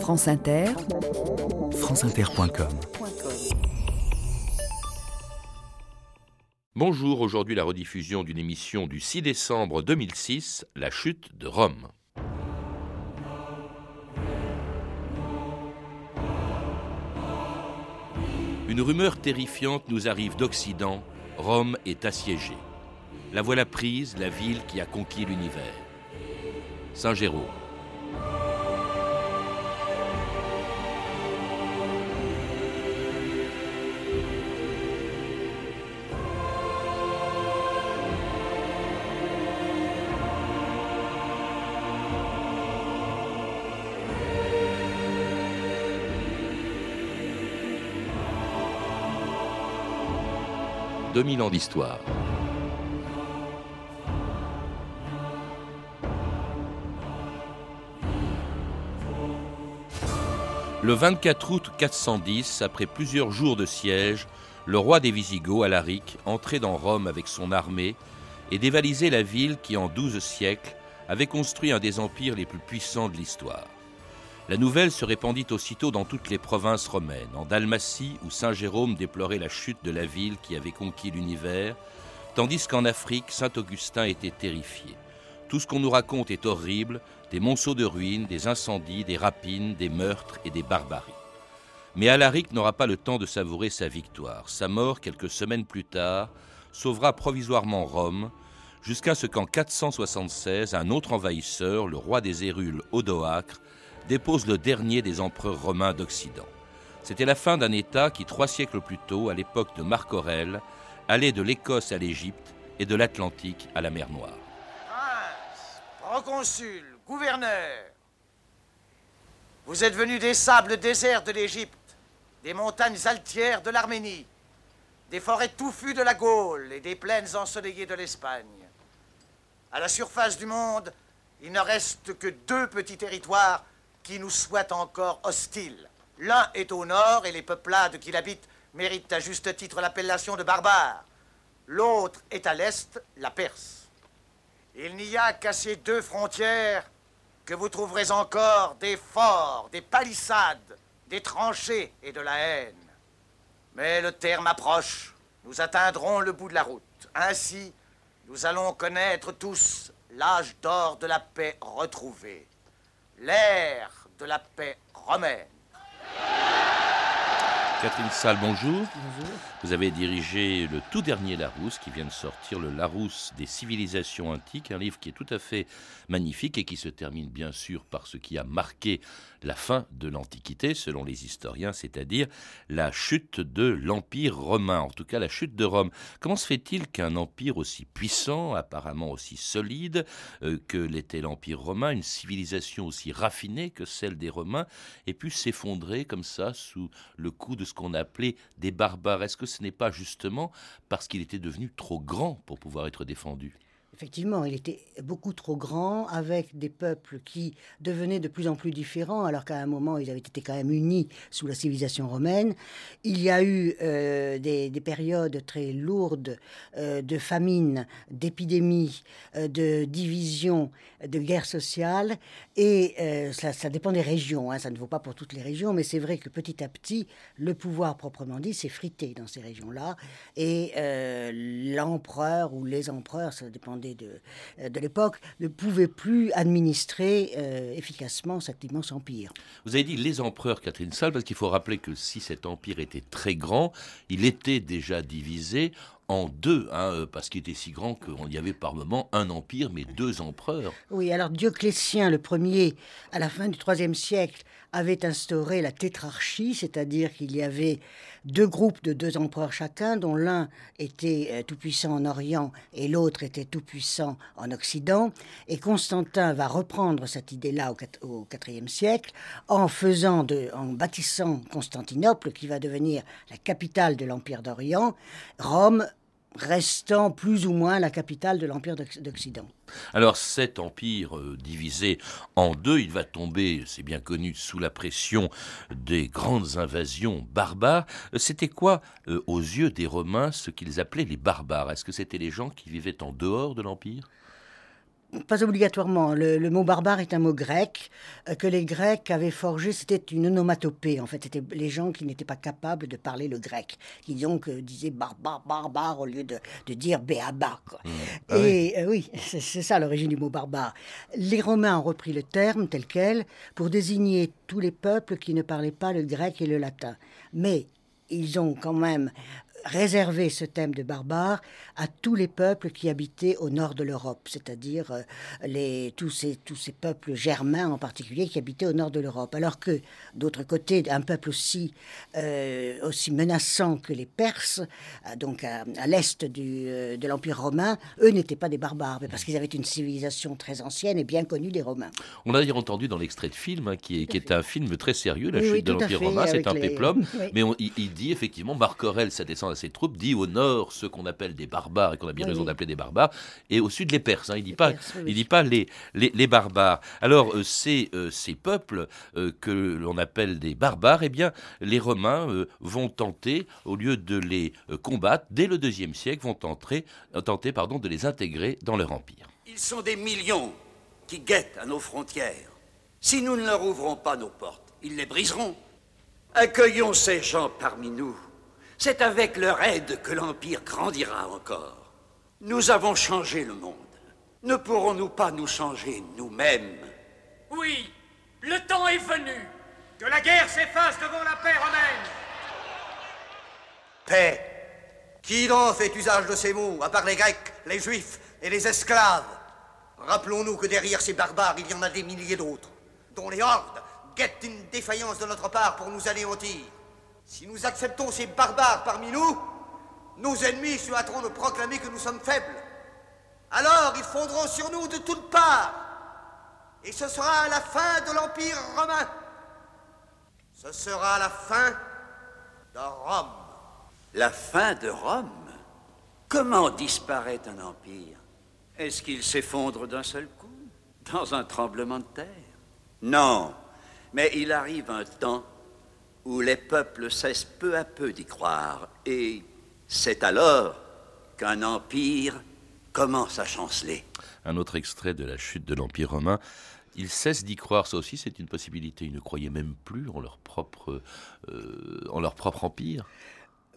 France Inter, franceinter.com Bonjour, aujourd'hui la rediffusion d'une émission du 6 décembre 2006, La chute de Rome. Une rumeur terrifiante nous arrive d'Occident, Rome est assiégée. La voilà prise, la ville qui a conquis l'univers. Saint Jérôme. 2000 ans d'histoire. Le 24 août 410, après plusieurs jours de siège, le roi des Visigoths, Alaric, entrait dans Rome avec son armée et dévalisait la ville qui, en douze siècles, avait construit un des empires les plus puissants de l'histoire. La nouvelle se répandit aussitôt dans toutes les provinces romaines, en Dalmatie où Saint Jérôme déplorait la chute de la ville qui avait conquis l'univers, tandis qu'en Afrique, Saint Augustin était terrifié. Tout ce qu'on nous raconte est horrible, des monceaux de ruines, des incendies, des rapines, des meurtres et des barbaries. Mais Alaric n'aura pas le temps de savourer sa victoire. Sa mort, quelques semaines plus tard, sauvera provisoirement Rome, jusqu'à ce qu'en 476, un autre envahisseur, le roi des Hérules Odoacre, dépose le dernier des empereurs romains d'Occident. C'était la fin d'un État qui, trois siècles plus tôt, à l'époque de Marc Aurèle, allait de l'Écosse à l'Égypte et de l'Atlantique à la mer Noire. Prince, proconsul, gouverneur, vous êtes venu des sables déserts de l'Égypte, des montagnes altières de l'Arménie, des forêts touffues de la Gaule et des plaines ensoleillées de l'Espagne. À la surface du monde, il ne reste que deux petits territoires qui nous soit encore hostile. L'un est au nord et les peuplades qui l'habitent méritent à juste titre l'appellation de barbares. L'autre est à l'est, la Perse. Il n'y a qu'à ces deux frontières que vous trouverez encore des forts, des palissades, des tranchées et de la haine. Mais le terme approche. Nous atteindrons le bout de la route. Ainsi, nous allons connaître tous l'âge d'or de la paix retrouvée l'ère de la paix romaine. Catherine Salle, bonjour. Bonjour. Vous avez dirigé le tout dernier Larousse qui vient de sortir, le Larousse des civilisations antiques, un livre qui est tout à fait magnifique et qui se termine bien sûr par ce qui a marqué la fin de l'Antiquité, selon les historiens, c'est-à-dire la chute de l'Empire romain, en tout cas la chute de Rome. Comment se fait-il qu'un empire aussi puissant, apparemment aussi solide euh, que l'était l'Empire romain, une civilisation aussi raffinée que celle des Romains, ait pu s'effondrer comme ça sous le coup de ce qu'on appelait des barbares? Ce n'est pas justement parce qu'il était devenu trop grand pour pouvoir être défendu Effectivement, il était beaucoup trop grand, avec des peuples qui devenaient de plus en plus différents, alors qu'à un moment, ils avaient été quand même unis sous la civilisation romaine. Il y a eu euh, des, périodes très lourdes euh, de famine, d'épidémie, euh, de division, de guerre sociale, et ça, dépend des régions, hein. ça ne vaut pas pour toutes les régions, mais c'est vrai que petit à petit, le pouvoir proprement dit s'est frité dans ces régions-là, et l'empereur ou les empereurs, ça dépendait euh, de, l'époque, ne pouvaient plus administrer euh, efficacement cet immense empire. Vous avez dit les empereurs, Catherine Salle, parce qu'il faut rappeler que si cet empire était très grand, il était déjà divisé en deux, hein, euh, parce qu'il était si grand qu'il y avait par moment un empire, mais deux empereurs. Oui, alors Dioclétien le premier, à la fin du IIIe siècle, avait instauré la tétrarchie, c'est-à-dire qu'il y avait deux groupes de deux empereurs chacun, dont l'un était euh, tout-puissant en Orient et l'autre était tout-puissant en Occident. Et Constantin va reprendre cette idée-là au IVe siècle en faisant en bâtissant Constantinople, qui va devenir la capitale de l'Empire d'Orient. Rome restant plus ou moins la capitale de l'Empire d'Occident. Alors cet empire euh, divisé en deux, il va tomber, c'est bien connu, sous la pression des grandes invasions barbares. Euh, c'était quoi, euh, aux yeux des Romains, ce qu'ils appelaient les barbares? Est-ce que c'était les gens qui vivaient en dehors de l'empire? Pas obligatoirement. Le, mot barbare est un mot grec euh, que les Grecs avaient forgé. C'était une onomatopée. En fait, c'était les gens qui n'étaient pas capables de parler le grec, qui donc euh, disaient barbare, barbare au lieu de, de dire béaba. Mmh. Ah Et oui, euh, c'est ça l'origine du mot barbare. Les Romains ont repris le terme tel quel pour désigner tous les peuples qui ne parlaient pas le grec et le latin. Mais ils ont quand même réserver ce thème de barbare à tous les peuples qui habitaient au nord de l'Europe, c'est-à-dire euh, les, tous, ces, tous ces peuples germains en particulier qui habitaient au nord de l'Europe. Alors que, d'autre côté, un peuple aussi, euh, aussi menaçant que les Perses, euh, donc à, l'est de l'Empire romain, eux n'étaient pas des barbares, parce qu'ils avaient une civilisation très ancienne et bien connue des Romains. On a d'ailleurs entendu dans l'extrait de film, hein, qui, est, qui est, un film très sérieux, La chute de l'Empire romain, c'est un péplum, mais il, dit effectivement, Marc Aurèle, ça descend ses troupes, dit au nord ce qu'on appelle des barbares, et qu'on a bien raison d'appeler des barbares, et au sud les Perses. Hein. Il ne dit, pas, il dit pas les, les, barbares. Alors, euh, ces, euh, ces peuples euh, que l'on appelle des barbares, eh bien, les Romains vont tenter, au lieu de les combattre, dès le deuxième siècle, vont tenter, tenter pardon, de les intégrer dans leur empire. Ils sont des millions qui guettent à nos frontières. Si nous ne leur ouvrons pas nos portes, ils les briseront. Accueillons ces gens parmi nous c'est avec leur aide que l'Empire grandira encore. Nous avons changé le monde. Ne pourrons-nous pas nous changer nous-mêmes? Oui, le temps est venu. Que la guerre s'efface devant la paix romaine. Paix. Qui donc fait usage de ces mots, à part les Grecs, les Juifs et les esclaves? Rappelons-nous que derrière ces barbares, il y en a des milliers d'autres, dont les hordes guettent une défaillance de notre part pour nous anéantir. Si nous acceptons ces barbares parmi nous, nos ennemis se hâteront de proclamer que nous sommes faibles. Alors ils fondront sur nous de toutes parts. Et ce sera la fin de l'Empire romain. Ce sera la fin de Rome. La fin de Rome? Comment disparaît un empire? Est-ce qu'il s'effondre d'un seul coup, dans un tremblement de terre? Non, mais il arrive un temps où les peuples cessent peu à peu d'y croire, et c'est alors qu'un empire commence à chanceler. Un autre extrait de la chute de l'Empire romain. Ils cessent d'y croire, ça aussi c'est une possibilité. Ils ne croyaient même plus en leur propre, euh, en leur propre empire.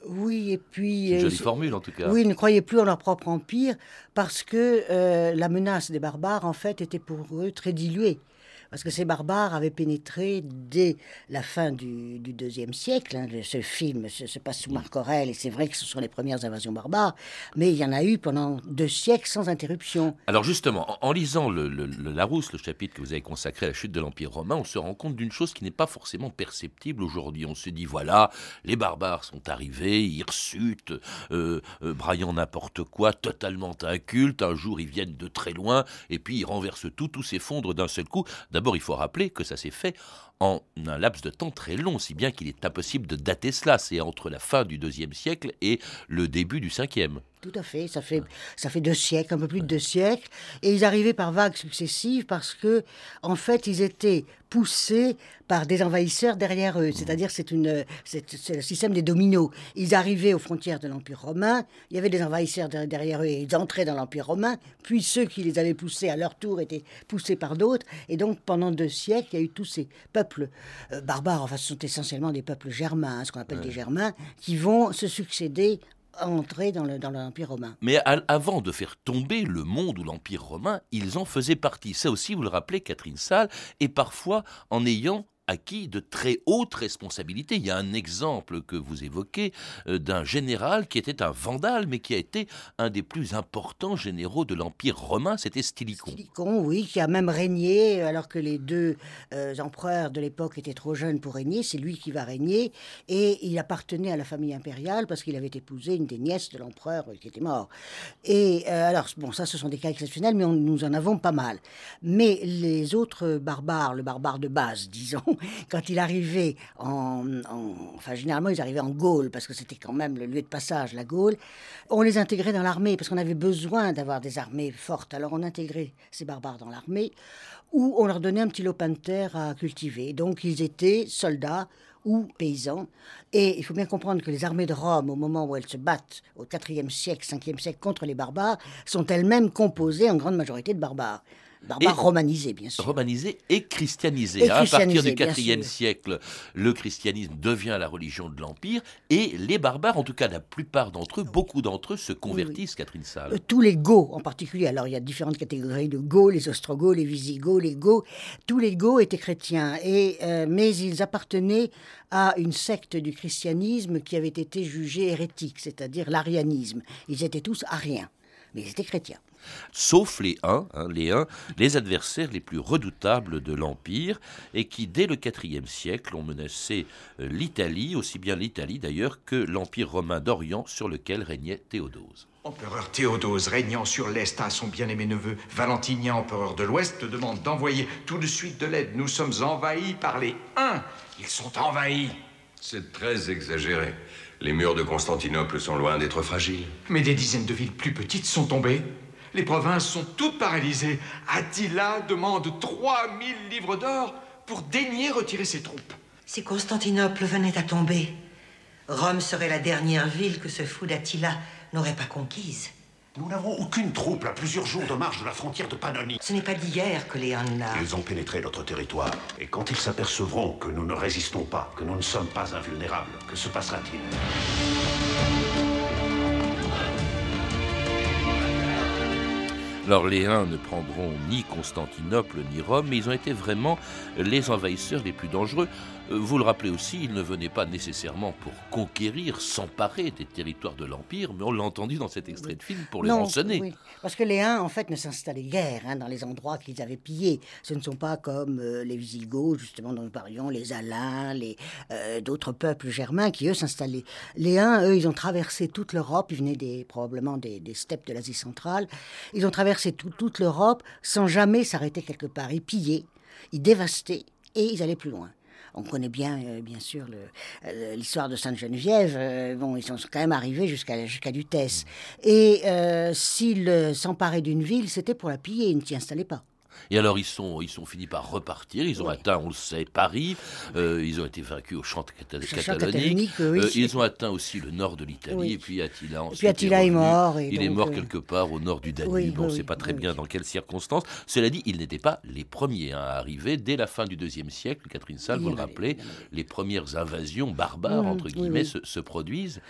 Oui, et puis... Une euh, jolie formule en tout cas. Oui, ils ne croyaient plus en leur propre empire parce que euh, la menace des barbares, en fait, était pour eux très diluée parce que ces barbares avaient pénétré dès la fin du, deuxième siècle. Hein, ce film se, passe sous Marc Aurèle, et c'est vrai que ce sont les premières invasions barbares, mais il y en a eu pendant deux siècles sans interruption. Alors justement, en, lisant le, Larousse, le chapitre que vous avez consacré à la chute de l'Empire romain, on se rend compte d'une chose qui n'est pas forcément perceptible aujourd'hui. On se dit, voilà, les barbares sont arrivés, hirsutes, euh, euh, braillant n'importe quoi, totalement incultes, un jour ils viennent de très loin, et puis ils renversent tout, tout s'effondre d'un seul coup. D'abord, il faut rappeler que ça s'est fait en un laps de temps très long, si bien qu'il est impossible de dater cela. C'est entre la fin du deuxième siècle et le début du cinquième. Tout à fait. Ça fait, ça fait deux siècles, un peu plus de deux siècles. Et ils arrivaient par vagues successives parce que, en fait, ils étaient poussés par des envahisseurs derrière eux. C'est-à-dire, c'est, une, c'est, le système des dominos. Ils arrivaient aux frontières de l'Empire romain, il y avait des envahisseurs derrière eux et ils entraient dans l'Empire romain, puis ceux qui les avaient poussés à leur tour étaient poussés par d'autres. Et donc, pendant deux siècles, il y a eu tous ces peuples euh, barbares, enfin, ce sont essentiellement des peuples germains, hein, ce qu'on appelle des germains, qui vont se succéder entrer dans l'Empire romain. Mais avant de faire tomber le monde ou l'Empire romain, ils en faisaient partie. Ça aussi, vous le rappelez, Catherine Salle, et parfois en ayant acquis de très hautes responsabilités. Il y a un exemple que vous évoquez euh, d'un général qui était un vandale, mais qui a été un des plus importants généraux de l'Empire romain, c'était Stylicon. Stylicon, oui, qui a même régné, alors que les deux euh, empereurs de l'époque étaient trop jeunes pour régner, c'est lui qui va régner, et il appartenait à la famille impériale parce qu'il avait épousé une des nièces de l'empereur qui était mort. Et euh, alors, bon, ça, ce sont des cas exceptionnels, mais nous en avons pas mal. Mais les autres barbares, le barbare de base, disons, quand il arrivait en, Enfin, généralement, ils arrivaient en Gaule, parce que c'était quand même le lieu de passage, la Gaule. On les intégrait dans l'armée, parce qu'on avait besoin d'avoir des armées fortes. Alors, on intégrait ces barbares dans l'armée, ou on leur donnait un petit lopin de terre à cultiver. Donc, ils étaient soldats ou paysans. Et il faut bien comprendre que les armées de Rome, au moment où elles se battent au IVe siècle, 5e siècle contre les barbares, sont elles-mêmes composées en grande majorité de barbares. Barbares romanisés, bien sûr. romanisé et christianisé. Et à partir du IVe siècle, le christianisme devient la religion de l'Empire et les barbares, en tout cas la plupart d'entre eux, beaucoup d'entre eux se convertissent, Catherine Salle. Euh, tous les Goths en particulier. Alors il y a différentes catégories de Goths, les Ostrogoths, les Visigoths, les Goths. Tous les Goths étaient chrétiens, et, euh, mais ils appartenaient à une secte du christianisme qui avait été jugée hérétique, c'est-à-dire l'arianisme. Ils étaient tous ariens, mais ils étaient chrétiens. sauf les Huns, hein, les Huns, les adversaires les plus redoutables de l'Empire, et qui, dès le IVe siècle, ont menacé euh, l'Italie, aussi bien l'Italie d'ailleurs que l'Empire romain d'Orient sur lequel régnait Théodose. Empereur Théodose, régnant sur l'Est à son bien-aimé neveu Valentinien, empereur de l'Ouest, te demande d'envoyer tout de suite de l'aide. Nous sommes envahis par les Huns. Ils sont envahis. C'est très exagéré. Les murs de Constantinople sont loin d'être fragiles. Mais des dizaines de villes plus petites sont tombées. Les provinces sont toutes paralysées. Attila demande 3000 livres d'or pour daigner retirer ses troupes. Si Constantinople venait à tomber, Rome serait la dernière ville que ce fou d'Attila n'aurait pas conquise. Nous n'avons aucune troupe à plusieurs jours de marche de la frontière de Pannonie. Ce n'est pas d'hier que les Huns là. Ils ont pénétré notre territoire. Et quand ils s'apercevront que nous ne résistons pas, que nous ne sommes pas invulnérables, que se passera-t-il? Alors les Huns ne prendront ni Constantinople ni Rome, mais ils ont été vraiment les envahisseurs les plus dangereux. Euh, Vous le rappelez aussi, ils ne venaient pas nécessairement pour conquérir, s'emparer des territoires de l'Empire, mais on l'a entendu dans cet extrait de film, pour les Non, rançonner. oui, parce que les Huns, en fait, ne s'installaient guère hein, dans les endroits qu'ils avaient pillés. Ce ne sont pas comme euh, les Visigoths, justement, dont nous parlions, les Alains, les, euh, d'autres peuples germains qui, eux, s'installaient. Les Huns, eux, ils ont traversé toute l'Europe. Ils venaient des, probablement des, des steppes de l'Asie centrale. Ils ont traversé tout- toute l'Europe sans jamais s'arrêter quelque part. Ils pillaient, ils dévastaient et ils allaient plus loin. On connaît bien, euh, bien sûr, euh, l'histoire de Sainte-Geneviève. Euh, bon, ils sont quand même arrivés jusqu'à jusqu'à Lutèce. Et s'ils s'emparaient d'une ville, c'était pour la piller, ils ne s'y installaient pas. Et alors ils sont, ils sont finis par repartir, ils ont atteint, on le sait, Paris, euh, ils ont été vaincus au champ catalonique, catalonique, oui. Euh, ils ont atteint aussi le nord de l'Italie, Oui. et puis Attila ensuite puis Attila est mort, et il est mort euh, quelque part au nord du Danube, on ne sait pas très bien dans quelles circonstances. Cela dit, ils n'étaient pas les premiers à arriver. Dès la fin du deuxième siècle, Catherine Salle, vous le rappelez, les premières invasions barbares, Mhm, entre guillemets, se produisent.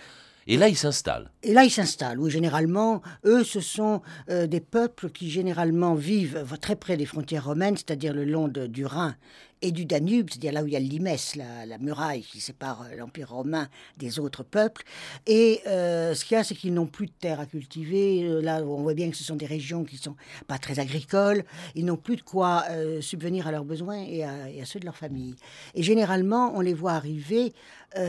Et là, ils s'installent. Et là, ils s'installent. Oui, généralement, eux, ce sont euh, des peuples qui généralement vivent euh, très près des frontières romaines, c'est-à-dire le long du Rhin et du Danube, c'est-à-dire là où il y a l'Imès, la, la muraille qui sépare euh, l'Empire romain des autres peuples. Et euh, ce qu'il y a, c'est qu'ils n'ont plus de terre à cultiver. Euh, Là, on voit bien que ce sont des régions qui sont pas très agricoles. Ils n'ont plus de quoi subvenir à leurs besoins et à, ceux de leur famille. Et généralement, on les voit arriver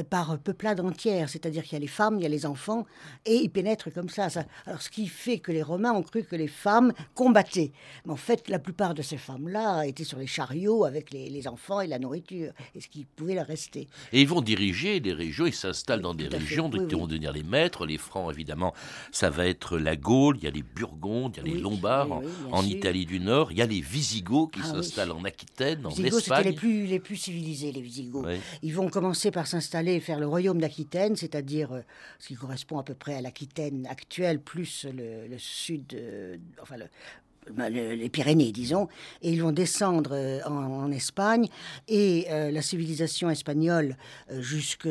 par peuplade entière, c'est-à-dire qu'il y a les femmes, il y a les enfants, et ils pénètrent comme ça. Alors, ce qui fait que les Romains ont cru que les femmes combattaient. Mais en fait, la plupart de ces femmes-là étaient sur les chariots avec les enfants et la nourriture, et ce qui pouvait leur rester. Et ils vont diriger des régions, ils s'installent dans des régions oui, qui oui. vont devenir les maîtres. Les Francs, évidemment, ça va être la Gaule, il y a les Burgondes, il y a les Lombards en-. Italie du Nord, il y a les Visigoths qui Ah s'installent en Aquitaine, en Les Visigoths, Espagne. les plus, les plus civilisés, les Visigoths. Ils vont commencer par s'installer et faire le royaume d'Aquitaine, c'est-à-dire euh, ce qui correspond à peu près à l'Aquitaine actuelle, plus le, le sud, euh, enfin le- les Pyrénées, disons, et ils vont descendre euh, en, en Espagne, et euh, la civilisation espagnole, euh, jusque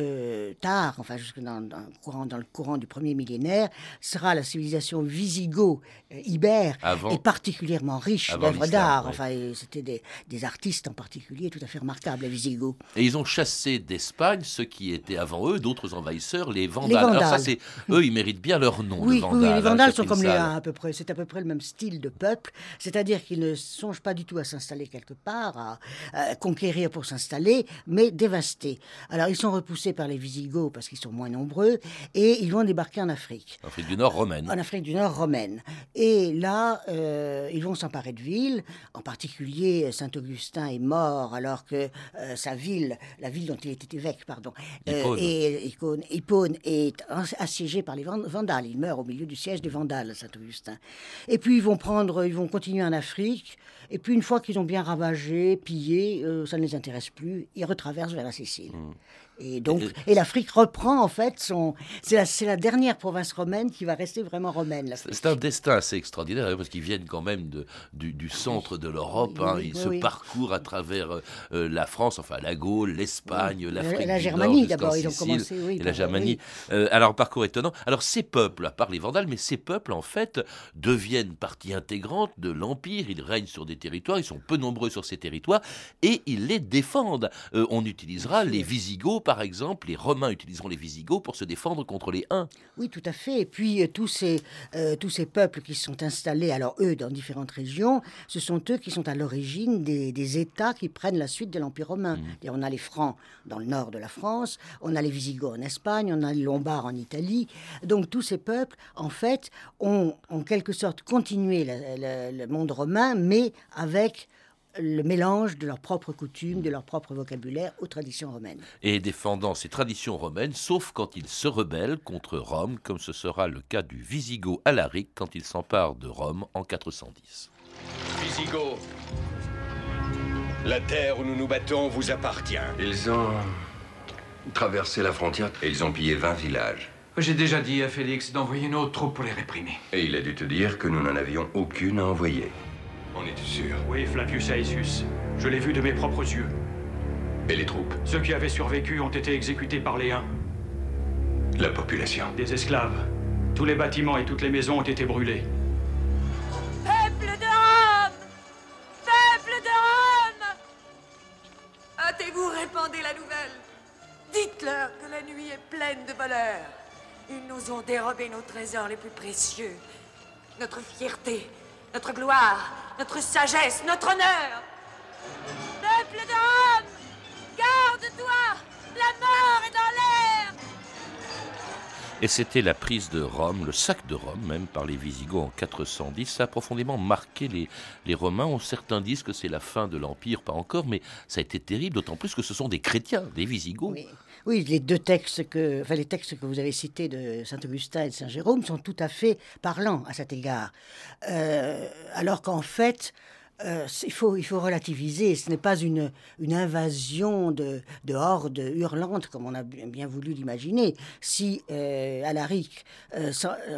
tard, enfin jusque dans, dans le courant, dans le courant du premier millénaire, sera la civilisation visigo-ibère, et particulièrement riche d'œuvres d'art. Enfin, c'était des, des artistes en particulier tout à fait remarquables, les Visigoths. Et ils ont chassé d'Espagne ceux qui étaient avant eux, d'autres envahisseurs, les Vandales. Les Alors ça, c'est eux, ils méritent bien leur nom. Oui, le oui, Vandale, les hein, Vandales sont comme les à peu près. C'est à peu près le même style de peuple. C'est-à-dire qu'ils ne songent pas du tout à s'installer quelque part, à, à conquérir pour s'installer, mais dévaster. Alors ils sont repoussés par les Visigoths parce qu'ils sont moins nombreux et ils vont débarquer en Afrique. Afrique du Nord romaine. En Afrique du Nord romaine. Et là, euh, ils vont s'emparer de villes. En particulier, Saint-Augustin est mort alors que euh, sa ville, la ville dont il était évêque, pardon, euh, Hippone. est, Hippone- Hippone est assiégée par les Van- Vandales. Il meurt au milieu du siège des Vandales, Saint-Augustin. Et puis, ils vont prendre ils vont continuer en Afrique. Et puis une fois qu'ils ont bien ravagé, pillé, euh, ça ne les intéresse plus. Ils retraversent vers la Sicile. Hmm. Et donc, et l'Afrique reprend en fait son. C'est la, dernière province romaine qui va rester vraiment romaine. C'est un destin assez extraordinaire hein, parce qu'ils viennent quand même de, du, du centre de l'Europe. Oui, hein. oui, Ils oui, se parcourent à travers euh, euh, la France, enfin la Gaule, l'Espagne, Oui. l'Afrique. La Germanie, d'abord, ils ont commencé, oui, Et la par- Germanie. Euh, alors, parcours étonnant. Alors, ces peuples, à part les Vandales, mais ces peuples, en fait, deviennent partie intégrante de l'Empire. Ils règnent sur des territoires, ils sont peu nombreux sur ces territoires et ils les défendent. Euh, on utilisera les Visigoths, par exemple, les Romains utiliseront les Visigoths pour se défendre contre les Huns. Oui, tout à fait. Et puis, euh, tous, ces, euh, tous ces peuples qui se sont installés, alors eux, dans différentes régions, ce sont eux qui sont à l'origine des, des États qui prennent la suite de l'Empire romain. Et on a les Francs dans le nord de la France, on a les Visigoths en Espagne, on a les Lombards en Italie. Donc, tous ces peuples, en fait, ont en quelque sorte continué la- le monde romain, mais avec le mélange de leurs propres coutumes, de leur propre vocabulaire aux traditions romaines. et défendant ses traditions romaines, sauf quand il se rebelle contre Rome, comme ce sera le cas du Visigoth Alaric quand il s'empare de Rome en 410. Visigoth, la terre où nous nous battons vous appartient. Ils ont traversé la frontière et ils ont pillé 20 villages. J'ai déjà dit à Félix d'envoyer une autre troupe pour les réprimer. Et il a dû te dire que nous n'en avions aucune à envoyer. On était sûr. Oui, Flavius Aetius. Je l'ai vu de mes propres yeux. Et les troupes? Ceux qui avaient survécu ont été exécutés par les Huns. La population Des esclaves. Tous les bâtiments et toutes les maisons ont été brûlés. Peuple de Rome Peuple de Rome Hâtez-vous, répandez la nouvelle. Dites-leur que la nuit est pleine de voleurs. Ils nous ont dérobé nos trésors les plus précieux. Notre fierté, notre gloire, notre sagesse, notre honneur. Peuple de Rome Garde-toi La mort est dans l'air Et c'était la prise de Rome, le sac de Rome même par les Visigoths en 410. Ça a profondément marqué les, les Romains. Certains disent que c'est la fin de l'Empire, pas encore, mais ça a été terrible, d'autant plus que ce sont des chrétiens, des Visigoths. Oui, les deux textes que, enfin, les textes que vous avez cités de Saint Augustin et de Saint Jérôme sont tout à fait parlants à cet égard. Euh, alors qu'en fait, euh, il, faut, il faut relativiser. Ce n'est pas une, une invasion de, de hordes hurlantes comme on a bien voulu l'imaginer. Si euh, Alaric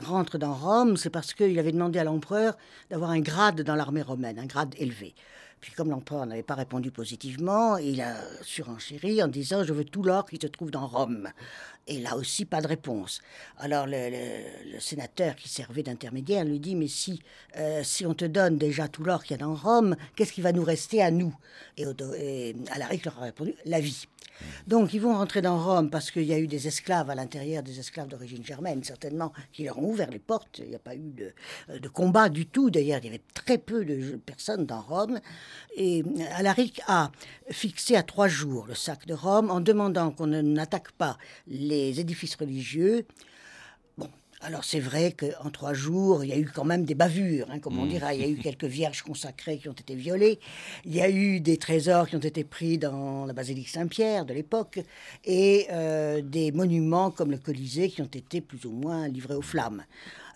rentre dans Rome, c'est parce qu'il avait demandé à l'empereur d'avoir un grade dans l'armée romaine, un grade élevé. Puis comme l'empereur n'avait pas répondu positivement, il a surenchéri en disant je veux tout l'or qui se trouve dans Rome. Et là aussi pas de réponse. Alors le, sénateur qui servait d'intermédiaire lui dit mais si euh, si on te donne déjà tout l'or qu'il y a dans Rome, qu'est-ce qui va nous rester à nous? Et, et Alaric leur a répondu la vie. Donc ils vont rentrer dans Rome parce qu'il y a eu des esclaves à l'intérieur, des esclaves d'origine germaine certainement, qui leur ont ouvert les portes. Il n'y a pas eu de combat du tout. D'ailleurs, il y avait très peu de personnes dans Rome. Et euh, Alaric a fixé à trois jours le sac de Rome en demandant qu'on ne- n'attaque pas les édifices religieux. Bon, alors c'est vrai qu'en trois jours, il y a eu quand même des bavures, hein, comme on Mm. dira. Il y a eu quelques vierges consacrées qui ont été violées. Il y a eu des trésors qui ont été pris dans la basilique Saint-Pierre de l'époque. Et euh, des monuments comme le Colisée qui ont été plus ou moins livrés aux flammes.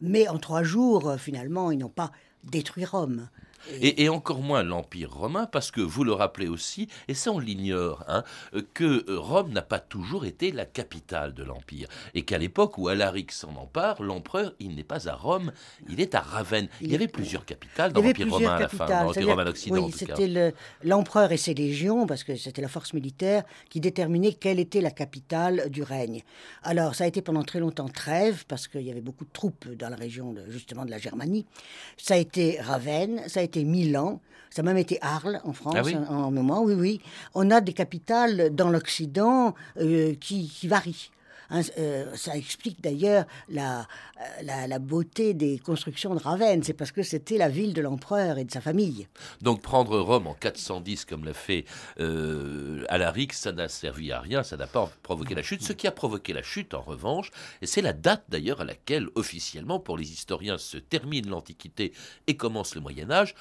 Mais en trois jours, euh, finalement, ils n'ont pas détruit Rome. Et, et encore moins l'Empire romain, parce que vous le rappelez aussi, et ça on l'ignore, hein, que euh, Rome n'a pas toujours été la capitale de l'Empire. Et qu'à l'époque où Alaric s'en empare, l'empereur, il n'est pas à Rome, il est à Ravenne. Il y avait plusieurs capitales dans l'Empire romain à la fin, dans l'Empire romain d'Occident en Oui, c'était le- l'empereur et ses légions, parce que c'était la force militaire, qui déterminait quelle était la capitale du règne. Alors, ça a été pendant très longtemps Trèves, parce qu'il y avait beaucoup de troupes dans la région, de- justement, de la Germanie. Ça a été Ravenne, ça a été Milan, ça a même été Arles en France Ah oui en, en moment, oui, oui. On a des capitales dans l'Occident euh, qui, qui varient. Euh, ça explique d'ailleurs la, la, la beauté des constructions de Ravenne. C'est parce que c'était la ville de l'empereur et de sa famille. Donc prendre Rome en 410 comme l'a fait euh, Alaric, ça n'a servi à rien, ça n'a pas provoqué la chute. Ce qui a provoqué la chute, en revanche, et c'est la date d'ailleurs à laquelle officiellement, pour les historiens, se termine l'Antiquité et commence le Moyen Âge,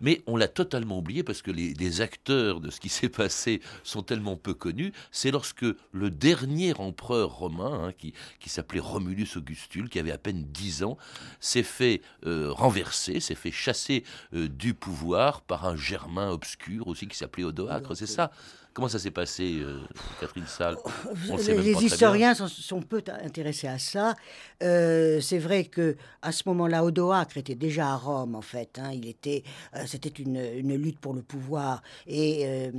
Mais on l'a totalement oublié parce que les, les acteurs de ce qui s'est passé sont tellement peu connus. C'est lorsque le dernier empereur romain, hein, qui, qui s'appelait Romulus Augustule, qui avait à peine 10 ans, s'est fait euh, renverser, s'est fait chasser euh, du pouvoir par un germain obscur aussi qui s'appelait Odoacre. C'est ça? Comment ça s'est passé, euh, Catherine Salle? On même pas Les historiens sont, sont peu intéressés à ça. Euh, c'est vrai que à ce moment-là, Odoacre était déjà à Rome, en fait. hein. Il était, euh, c'était une, une lutte pour le pouvoir. Et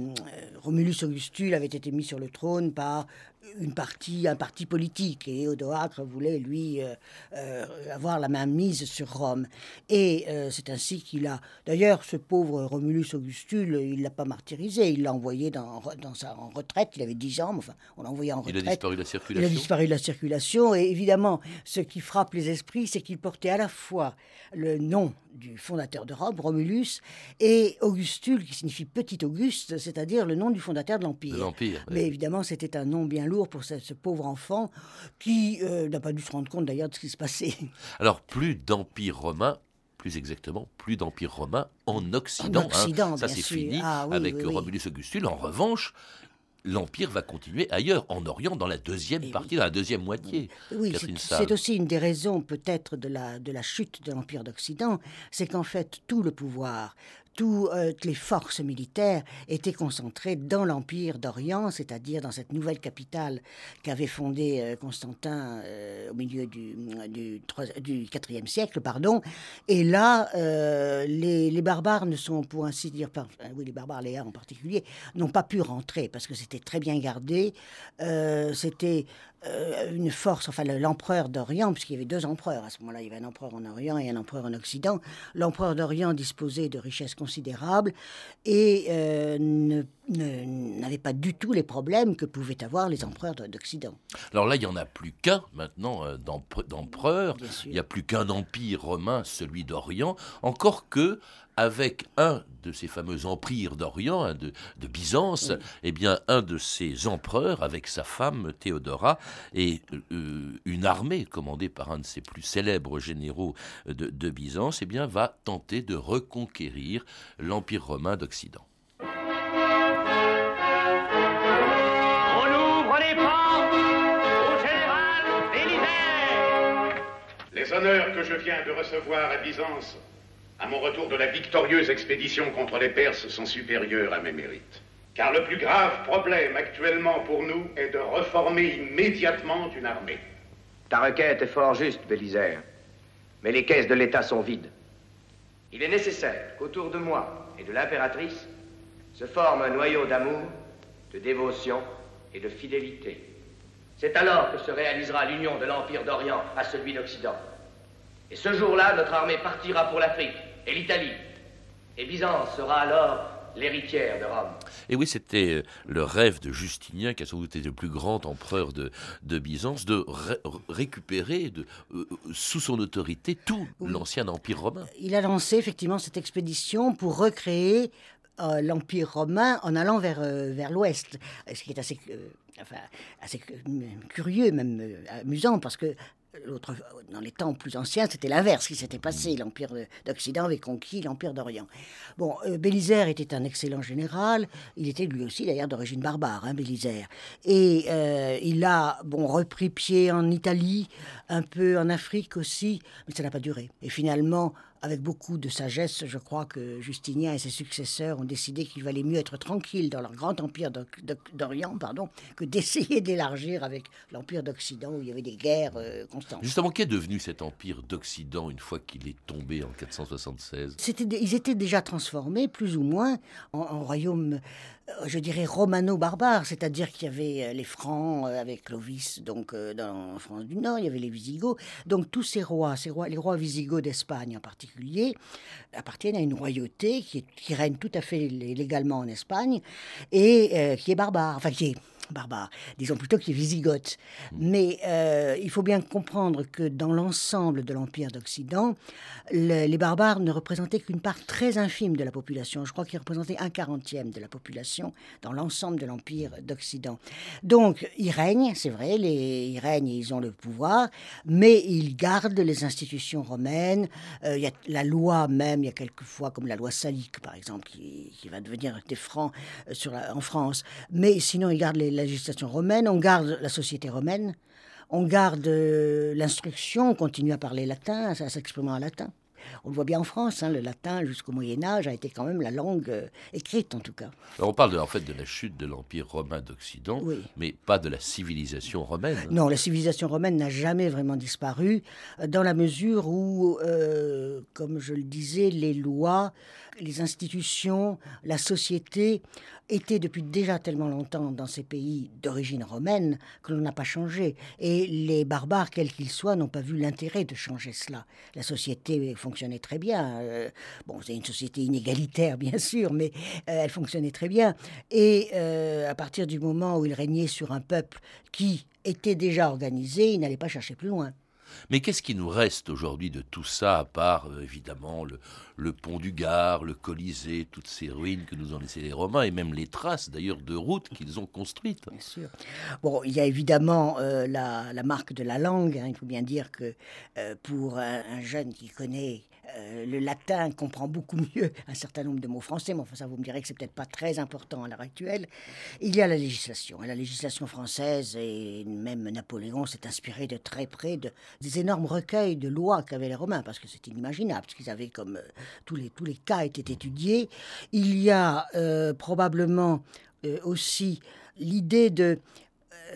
Romulus Augustule avait été mis sur le trône par une partie, un parti politique. Et Odoacre voulait, lui, euh, euh, avoir la main mise sur Rome. Et euh, c'est ainsi qu'il a... D'ailleurs, ce pauvre Romulus Augustule, il l'a pas martyrisé. Il l'a envoyé dans, dans sa, en retraite. Il avait 10 ans, mais enfin, on l'a envoyé en Il retraite. a disparu de la Il a circulation. disparu de la circulation. Et évidemment, ce qui frappe les esprits, c'est qu'il portait à la fois le nom du fondateur de Rome, Romulus, et Augustule, qui signifie petit Auguste, c'est-à-dire le nom du fondateur de l'Empire. Oui. Mais évidemment, c'était un nom bien lourd pour ce, ce pauvre enfant qui euh, n'a pas dû se rendre compte d'ailleurs de ce qui se passait. Alors, plus d'empire romain, plus exactement, plus d'empire romain en Occident. En Occident, hein. Ça, c'est fini Ah oui, avec oui. Romulus Augustule. En revanche, l'empire va continuer ailleurs, en Orient, dans la deuxième partie, dans la deuxième moitié. Oui, c'est aussi une des raisons peut-être de la, de la chute de l'Empire d'Occident, c'est qu'en fait tout le pouvoir, toutes les forces militaires étaient concentrées dans l'Empire d'Orient, c'est-à-dire dans cette nouvelle capitale qu'avait fondée euh, Constantin euh, au milieu du, du, siècle. Pardon. Et là, euh, les, barbares ne sont, pour ainsi dire, par- euh, oui, les barbares, les en particulier, n'ont pas pu rentrer parce que c'était très bien gardé. Euh, c'était euh, une force, enfin le- l'empereur d'Orient, puisqu'il y avait deux empereurs à ce moment-là, il y avait un empereur en Orient et un empereur en Occident. L'empereur d'Orient disposait de richesses considérables et euh, ne- n'avait pas du tout les problèmes que pouvaient avoir les empereurs de- d'Occident. Alors là, il n'y en a plus qu'un maintenant euh, d'empre- d'empereur. Il n'y a plus qu'un empire romain, celui d'Orient. Encore que, avec un de ces fameux empires d'Orient, un de, de Byzance, eh bien, un de ces empereurs, avec sa femme Théodora, et euh, une armée commandée par un de ses plus célèbres généraux de, de Byzance, eh bien, va tenter de reconquérir l'empire romain d'Occident. On ouvre les portes au général Bélisaire Les honneurs que je viens de recevoir à Byzance, à mon retour de la victorieuse expédition contre les Perses, sont supérieurs à mes mérites. Car le plus grave problème actuellement pour nous est de reformer immédiatement une armée. Ta requête est fort juste, Bélisaire. Mais les caisses de l'État sont vides. Il est nécessaire qu'autour de moi et de l'impératrice se forme un noyau d'amour, de dévotion et de fidélité. C'est alors que se réalisera l'union de l'Empire d'Orient à celui d'Occident. Et ce jour-là, notre armée partira pour l'Afrique et l'Italie. Et Byzance sera alors l'héritière de Rome. Et oui, c'était euh, le rêve de Justinien, qui a sans doute été le plus grand empereur de, de Byzance, de ré- récupérer de, euh, sous son autorité tout l'ancien empire romain. Il a lancé effectivement cette expédition pour recréer euh, l'Empire romain en allant vers, euh, vers l'ouest. Ce qui est assez, euh, enfin, assez cu- curieux, même euh, amusant, parce que l'autre, dans les temps plus anciens, c'était l'inverse qui s'était passé. L'Empire de- d'Occident avait conquis l'Empire d'Orient. Bon, euh, Bélisaire était un excellent général. Il était lui aussi d'ailleurs d'origine barbare, hein, Bélisaire. Et euh, il a bon, repris pied en Italie, un peu en Afrique aussi, mais ça n'a pas duré. Et finalement, avec beaucoup de sagesse, je crois que Justinien et ses successeurs ont décidé qu'il valait mieux être tranquille dans leur grand empire d'Orient, pardon, que d'essayer d'élargir avec l'empire d'Occident où il y avait des guerres euh, constantes. Justement, qu'est devenu cet empire d'Occident une fois qu'il est tombé en 476 C'était des- ils étaient déjà transformés, plus ou moins, en, en royaume, je dirais, romano-barbare, c'est-à-dire qu'il y avait euh, les Francs euh, avec Clovis, donc euh, dans France du Nord, il y avait les Visigoths. Donc tous ces rois, ces rois les rois visigoths d'Espagne en particulier, appartiennent à une royauté qui, règne tout à fait lé- légalement en Espagne et euh, qui est barbare, enfin qui est barbares, disons plutôt que les Wisigoths. Mais euh, il faut bien comprendre que dans l'ensemble de l'Empire d'Occident, le- les barbares ne représentaient qu'une part très infime de la population. Je crois qu'ils représentaient un quarantième de la population dans l'ensemble de l'Empire d'Occident. Donc, ils règnent, c'est vrai, les, ils règnent et ils ont le pouvoir, mais ils gardent les institutions romaines. Euh, il y a la loi même, il y a quelquefois, comme la loi salique, par exemple, qui, qui va devenir des francs euh, sur la- en France. Mais sinon, ils gardent les- la législation romaine, on garde la société romaine, on garde euh, l'instruction, on continue à parler latin, à s'exprimer en latin. On le voit bien en France, hein, le latin jusqu'au Moyen Âge a été quand même la langue euh, écrite en tout cas. Alors, on parle de- en fait de la chute de l'Empire romain d'Occident, Oui. mais pas de la civilisation romaine. Non, la civilisation romaine n'a jamais vraiment disparu, euh, dans la mesure où, euh, comme je le disais, les lois, les institutions, la société étaient depuis déjà tellement longtemps dans ces pays d'origine romaine que l'on n'a pas changé. Et les barbares, quels qu'ils soient, n'ont pas vu l'intérêt de changer cela. La société fonctionnait très bien. euh, bon, c'est une société inégalitaire, bien sûr, mais euh, elle fonctionnait très bien. Et euh, à partir du moment où il régnait sur un peuple qui était déjà organisé, il n'allait pas chercher plus loin. Mais qu'est-ce qui nous reste aujourd'hui de tout ça, à part euh, évidemment le, pont du Gard, le Colisée, toutes ces ruines que nous ont laissées les Romains, et même les traces d'ailleurs de routes qu'ils ont construites? Bien sûr. Bon, il y a évidemment euh, la, marque de la langue. hein. Il faut bien dire que euh, pour un jeune qui connaît euh, le latin, comprend beaucoup mieux un certain nombre de mots français, mais enfin ça vous me direz que c'est peut-être pas très important à l'heure actuelle. Il y a la législation. Et la législation française, et même Napoléon s'est inspiré de très près de, des énormes recueils de lois qu'avaient les Romains, parce que c'est inimaginable, ce qu'ils avaient comme... euh, tous, les, tous les cas étaient étudiés. Il y a euh, probablement aussi l'idée de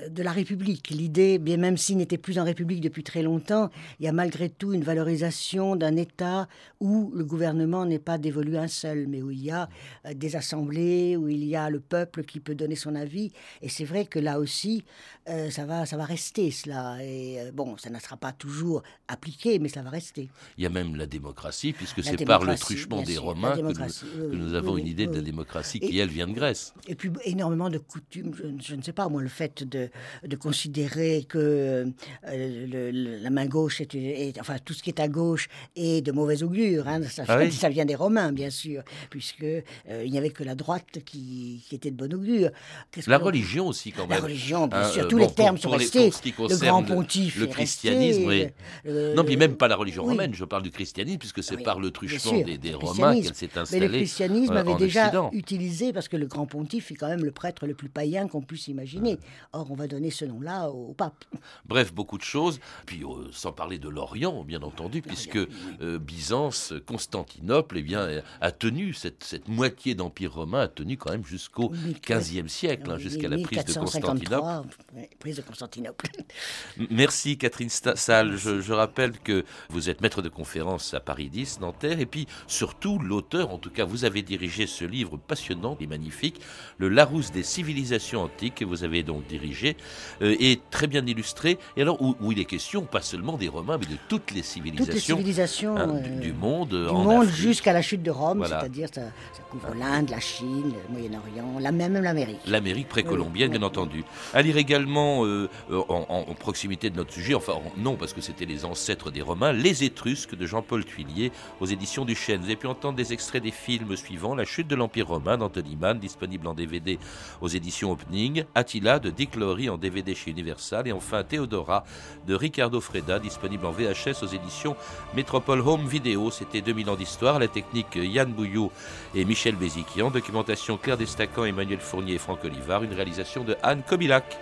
de la République. L'idée, bien même s'il n'était plus en République depuis très longtemps, il y a malgré tout une valorisation d'un État où le gouvernement n'est pas dévolu un seul, mais où il y a euh, des assemblées, où il y a le peuple qui peut donner son avis. Et c'est vrai que là aussi, euh, ça, va, ça va rester cela. Et euh, bon, ça ne sera pas toujours appliqué, mais ça va rester. Il y a même la démocratie, puisque c'est par le truchement des sûr, Romains que nous, que avons oui, une idée de la démocratie Et- qui, elle, vient de Grèce. Et puis énormément de coutumes, je, je ne sais pas, moi, le fait de, de considérer que euh, le- le- la main gauche, est, est- enfin tout ce qui est à gauche est de mauvaise augure. hein. ça, Ah oui ça vient des Romains, bien sûr, puisque euh, il n'y avait que la droite qui, qui était de bonne augure. La que- religion aussi, quand La même. religion, bien Hein, sûr, euh, tous bon, les termes pour- sont pour restés. ce qui le grand pontife le christianisme, resté, oui. le- Non, puis même pas la religion oui. romaine, je parle du christianisme, puisque c'est Oui, par le truchement sûr, des, des le Romains qu'elle s'est Mais installée le christianisme euh, avait déjà Occident. utilisé, parce que le grand pontife est quand même le prêtre le plus païen qu'on puisse imaginer. Or, on va donner ce nom-là au pape. Bref, beaucoup de choses. Puis, euh, sans parler de l'Orient, bien entendu, puisque euh, Byzance, Constantinople, eh bien, a tenu, cette, cette moitié d'Empire romain a tenu quand même jusqu'au XVe siècle, hein, jusqu'à la prise de 1453, Constantinople. prise de Constantinople. Merci Catherine Salle. Je, je rappelle que vous êtes maître de conférence à Paris 10, Nanterre, et puis surtout l'auteur, en tout cas vous avez dirigé ce livre passionnant et magnifique, Le Larousse des civilisations antiques, que vous avez donc dirigé, euh, et très bien illustré, et alors où, où il est question pas seulement des Romains, mais de toutes les civilisations, Toutes les civilisations hein, euh, du, monde, du en monde jusqu'à la chute de Rome, Voilà. c'est-à-dire ça, ça couvre l'Inde, la Chine, le Moyen-Orient, la même, même l'Amérique. L'Amérique précolombienne, Oui, bien entendu. À lire également, euh, en, en- en proximité de notre sujet, enfin en- non, parce que c'était les ancêtres des Romains, Les Étrusques de Jean-Paul Tuillier aux éditions du Chêne. Vous avez pu entendre des extraits des films suivants La chute de l'Empire romain d'Anthony Mann, disponible en DVD aux éditions Opening, Attila de Dick En DVD chez Universal, et enfin Theodora de Ricardo Freda, disponible en VHS aux éditions Métropole Home Video. C'était 2000 ans d'histoire, la technique Yann Bouillot et Michel Béziquian, documentation Claire Destacan, Emmanuel Fournier et Franck Olivard, une réalisation de Anne Kobilac.